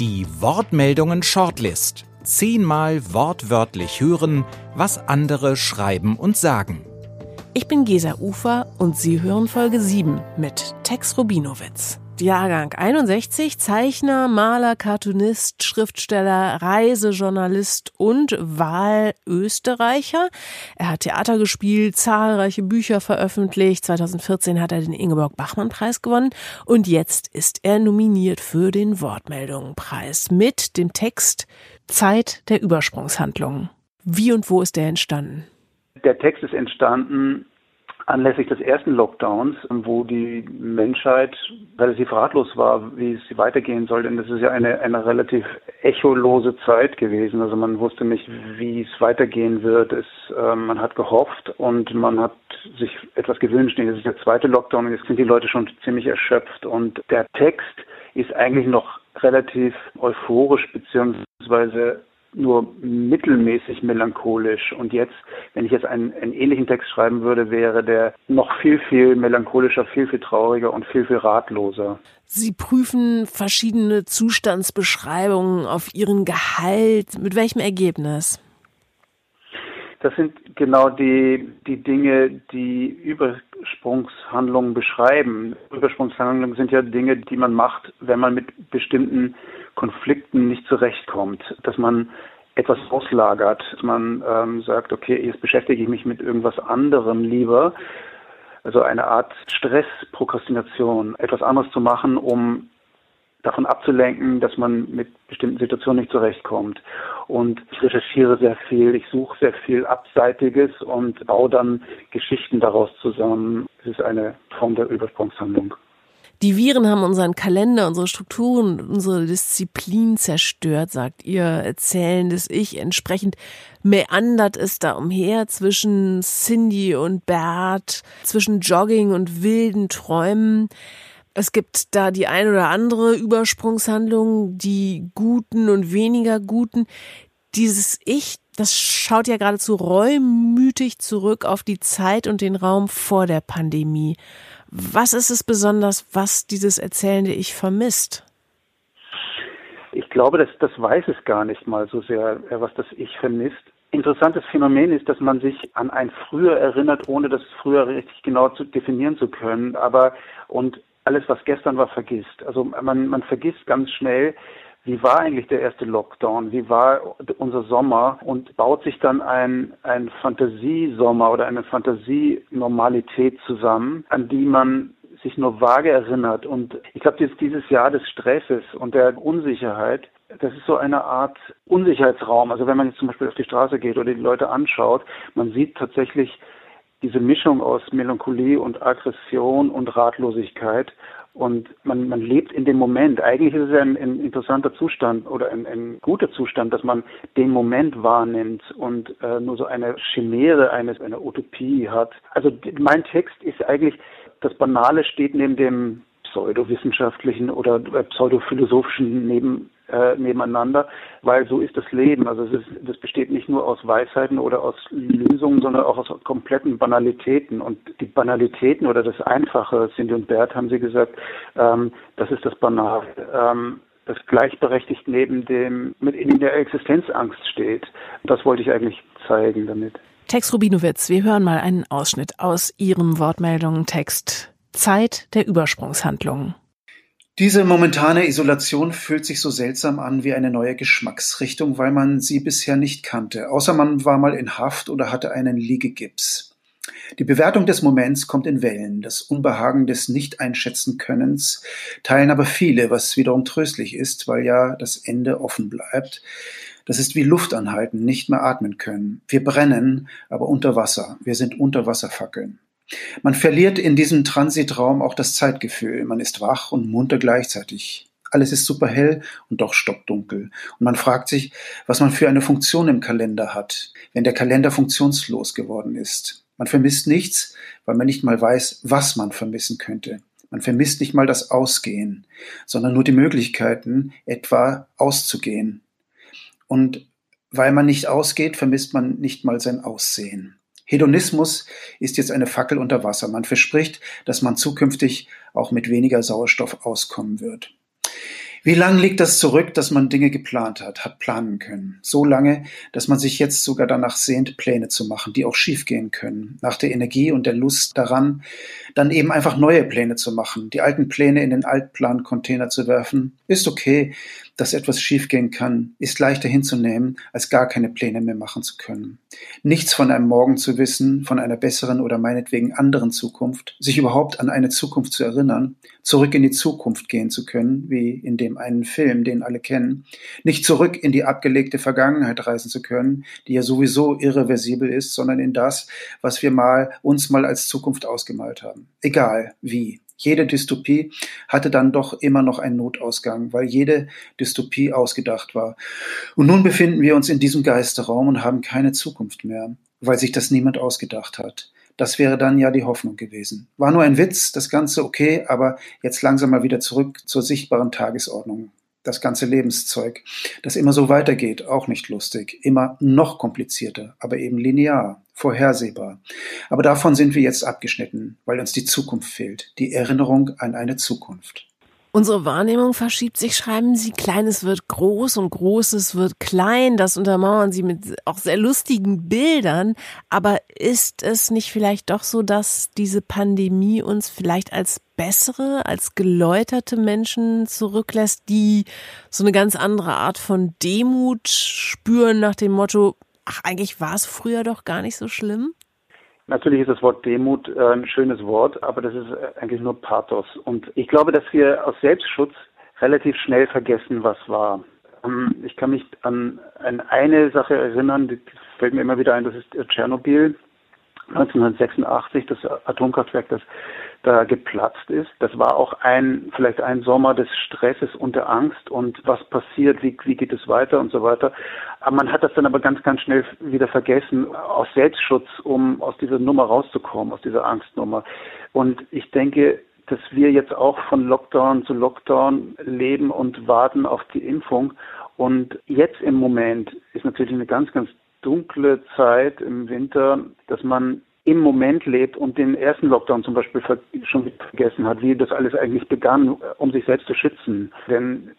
Die Wortmeldungen Shortlist. Zehnmal wortwörtlich hören, was andere schreiben und sagen. Ich bin Gesa Ufer und Sie hören Folge 7 mit Tex Rubinowitz. Jahrgang 61, Zeichner, Maler, Cartoonist, Schriftsteller, Reisejournalist und Wahlösterreicher. Er hat Theater gespielt, zahlreiche Bücher veröffentlicht. 2014 hat er den Ingeborg-Bachmann-Preis gewonnen und jetzt ist er nominiert für den Wortmeldungenpreis mit dem Text Zeit der Übersprungshandlungen. Wie und wo ist der entstanden? Der Text ist entstanden anlässlich des ersten Lockdowns, wo die Menschheit relativ ratlos war, wie es weitergehen soll. Denn das ist ja eine, eine relativ echolose Zeit gewesen. Also man wusste nicht, wie es weitergehen wird. Es, äh, man hat gehofft und man hat sich etwas gewünscht. Das ist der zweite Lockdown und jetzt sind die Leute schon ziemlich erschöpft. Und der Text ist eigentlich noch relativ euphorisch beziehungsweise nur mittelmäßig melancholisch. Und jetzt, wenn ich jetzt einen, einen, ähnlichen Text schreiben würde, wäre der noch viel, viel melancholischer, viel, viel trauriger und viel, viel ratloser. Sie prüfen verschiedene Zustandsbeschreibungen auf Ihren Gehalt. Mit welchem Ergebnis? Das sind genau die, die Dinge, die Übersprungshandlungen beschreiben. Übersprungshandlungen sind ja Dinge, die man macht, wenn man mit bestimmten Konflikten nicht zurechtkommt, dass man etwas auslagert, dass man ähm, sagt, okay, jetzt beschäftige ich mich mit irgendwas anderem lieber. Also eine Art Stressprokrastination, etwas anderes zu machen, um davon abzulenken, dass man mit bestimmten Situationen nicht zurechtkommt. Und ich recherchiere sehr viel, ich suche sehr viel Abseitiges und baue dann Geschichten daraus zusammen. Es ist eine Form der Übersprungshandlung. Die Viren haben unseren Kalender, unsere Strukturen, unsere Disziplin zerstört, sagt ihr erzählendes Ich. Entsprechend meandert es da umher zwischen Cindy und Bert, zwischen Jogging und wilden Träumen. Es gibt da die ein oder andere Übersprungshandlung, die guten und weniger guten. Dieses Ich, das schaut ja geradezu reumütig zurück auf die Zeit und den Raum vor der Pandemie. Was ist es besonders, was dieses erzählende Ich vermisst? Ich glaube, das, das weiß es gar nicht mal so sehr, äh, was das Ich vermisst. Interessantes Phänomen ist, dass man sich an ein Früher erinnert, ohne das Früher richtig genau zu definieren zu können. Aber und alles, was gestern war, vergisst. Also man, man vergisst ganz schnell, wie war eigentlich der erste Lockdown, wie war unser Sommer und baut sich dann ein, ein Fantasiesommer oder eine Fantasienormalität zusammen, an die man sich nur vage erinnert. Und ich glaube, dieses Jahr des Stresses und der Unsicherheit, das ist so eine Art Unsicherheitsraum. Also wenn man jetzt zum Beispiel auf die Straße geht oder die Leute anschaut, man sieht tatsächlich diese Mischung aus Melancholie und Aggression und Ratlosigkeit und man, man lebt in dem Moment. Eigentlich ist es ein, ein interessanter Zustand oder ein, ein, guter Zustand, dass man den Moment wahrnimmt und äh, nur so eine Chimäre eines, einer Utopie hat. Also mein Text ist eigentlich, das Banale steht neben dem pseudowissenschaftlichen oder äh, pseudophilosophischen neben äh, nebeneinander, weil so ist das Leben. Also es ist, das besteht nicht nur aus Weisheiten oder aus Lösungen, sondern auch aus kompletten Banalitäten. Und die Banalitäten oder das Einfache, Cindy und Bert haben sie gesagt, ähm, das ist das Banale. Ähm, das gleichberechtigt neben dem, mit in der Existenzangst steht. Das wollte ich eigentlich zeigen damit. Tex Rubinowitz, wir hören mal einen Ausschnitt aus Ihrem Wortmeldungen-Text. Zeit der Übersprungshandlungen. Diese momentane Isolation fühlt sich so seltsam an wie eine neue Geschmacksrichtung, weil man sie bisher nicht kannte, außer man war mal in Haft oder hatte einen Liegegips. Die Bewertung des Moments kommt in Wellen, das Unbehagen des Nicht-Einschätzen-Könnens teilen aber viele, was wiederum tröstlich ist, weil ja das Ende offen bleibt. Das ist wie Luft anhalten, nicht mehr atmen können. Wir brennen, aber unter Wasser. Wir sind Unterwasserfackeln. Man verliert in diesem Transitraum auch das Zeitgefühl. Man ist wach und munter gleichzeitig. Alles ist super hell und doch stockdunkel. Und man fragt sich, was man für eine Funktion im Kalender hat, wenn der Kalender funktionslos geworden ist. Man vermisst nichts, weil man nicht mal weiß, was man vermissen könnte. Man vermisst nicht mal das Ausgehen, sondern nur die Möglichkeiten, etwa auszugehen. Und weil man nicht ausgeht, vermisst man nicht mal sein Aussehen. Hedonismus ist jetzt eine Fackel unter Wasser. Man verspricht, dass man zukünftig auch mit weniger Sauerstoff auskommen wird. Wie lange liegt das zurück, dass man Dinge geplant hat, hat planen können? So lange, dass man sich jetzt sogar danach sehnt, Pläne zu machen, die auch schiefgehen können. Nach der Energie und der Lust daran, dann eben einfach neue Pläne zu machen, die alten Pläne in den Altplan-Container zu werfen, ist okay dass etwas schiefgehen kann, ist leichter hinzunehmen, als gar keine Pläne mehr machen zu können. Nichts von einem Morgen zu wissen, von einer besseren oder meinetwegen anderen Zukunft, sich überhaupt an eine Zukunft zu erinnern, zurück in die Zukunft gehen zu können, wie in dem einen Film, den alle kennen, nicht zurück in die abgelegte Vergangenheit reisen zu können, die ja sowieso irreversibel ist, sondern in das, was wir mal uns mal als Zukunft ausgemalt haben. Egal wie. Jede Dystopie hatte dann doch immer noch einen Notausgang, weil jede Dystopie ausgedacht war. Und nun befinden wir uns in diesem Geisterraum und haben keine Zukunft mehr, weil sich das niemand ausgedacht hat. Das wäre dann ja die Hoffnung gewesen. War nur ein Witz, das Ganze okay, aber jetzt langsam mal wieder zurück zur sichtbaren Tagesordnung das ganze Lebenszeug, das immer so weitergeht, auch nicht lustig, immer noch komplizierter, aber eben linear, vorhersehbar. Aber davon sind wir jetzt abgeschnitten, weil uns die Zukunft fehlt, die Erinnerung an eine Zukunft. Unsere Wahrnehmung verschiebt sich, schreiben Sie. Kleines wird groß und Großes wird klein. Das untermauern Sie mit auch sehr lustigen Bildern. Aber ist es nicht vielleicht doch so, dass diese Pandemie uns vielleicht als bessere, als geläuterte Menschen zurücklässt, die so eine ganz andere Art von Demut spüren nach dem Motto, ach, eigentlich war es früher doch gar nicht so schlimm? Natürlich ist das Wort Demut äh, ein schönes Wort, aber das ist äh, eigentlich nur Pathos. Und ich glaube, dass wir aus Selbstschutz relativ schnell vergessen, was war. Ähm, ich kann mich an, an eine Sache erinnern, die fällt mir immer wieder ein, das ist Tschernobyl. 1986, das Atomkraftwerk, das da geplatzt ist. Das war auch ein, vielleicht ein Sommer des Stresses und der Angst und was passiert, wie, wie geht es weiter und so weiter. Aber man hat das dann aber ganz, ganz schnell wieder vergessen, aus Selbstschutz, um aus dieser Nummer rauszukommen, aus dieser Angstnummer. Und ich denke, dass wir jetzt auch von Lockdown zu Lockdown leben und warten auf die Impfung. Und jetzt im Moment ist natürlich eine ganz, ganz dunkle Zeit im Winter, dass man im Moment lebt und den ersten Lockdown zum Beispiel schon vergessen hat, wie das alles eigentlich begann, um sich selbst zu schützen. Denn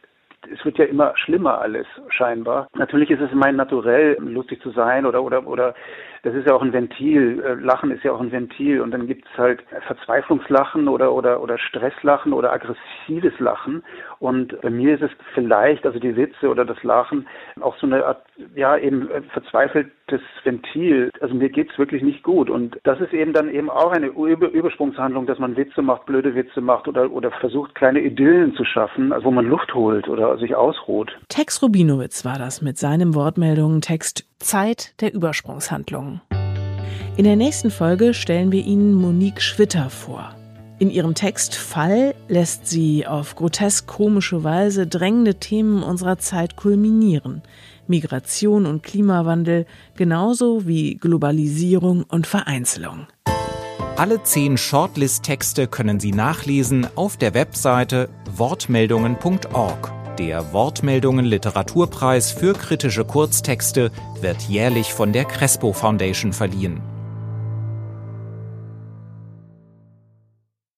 es wird ja immer schlimmer alles scheinbar. Natürlich ist es mein Naturell, lustig zu sein oder oder oder das ist ja auch ein Ventil. Äh, Lachen ist ja auch ein Ventil und dann gibt es halt Verzweiflungslachen oder oder oder Stresslachen oder aggressives Lachen. Und bei mir ist es vielleicht, also die Witze oder das Lachen, auch so eine Art, ja eben äh, verzweifeltes Ventil. Also mir geht's wirklich nicht gut. Und das ist eben dann eben auch eine Über Übersprungshandlung, dass man Witze macht, blöde Witze macht oder oder versucht kleine Idyllen zu schaffen, also wo man Luft holt oder sich ausruht. Tex Rubinowitz war das mit seinem Wortmeldungen-Text Zeit der Übersprungshandlungen. In der nächsten Folge stellen wir Ihnen Monique Schwitter vor. In ihrem Text Fall lässt sie auf grotesk komische Weise drängende Themen unserer Zeit kulminieren. Migration und Klimawandel, genauso wie Globalisierung und Vereinzelung. Alle zehn Shortlist-Texte können Sie nachlesen auf der Webseite wortmeldungen.org. Der Wortmeldungen Literaturpreis für kritische Kurztexte wird jährlich von der Crespo Foundation verliehen.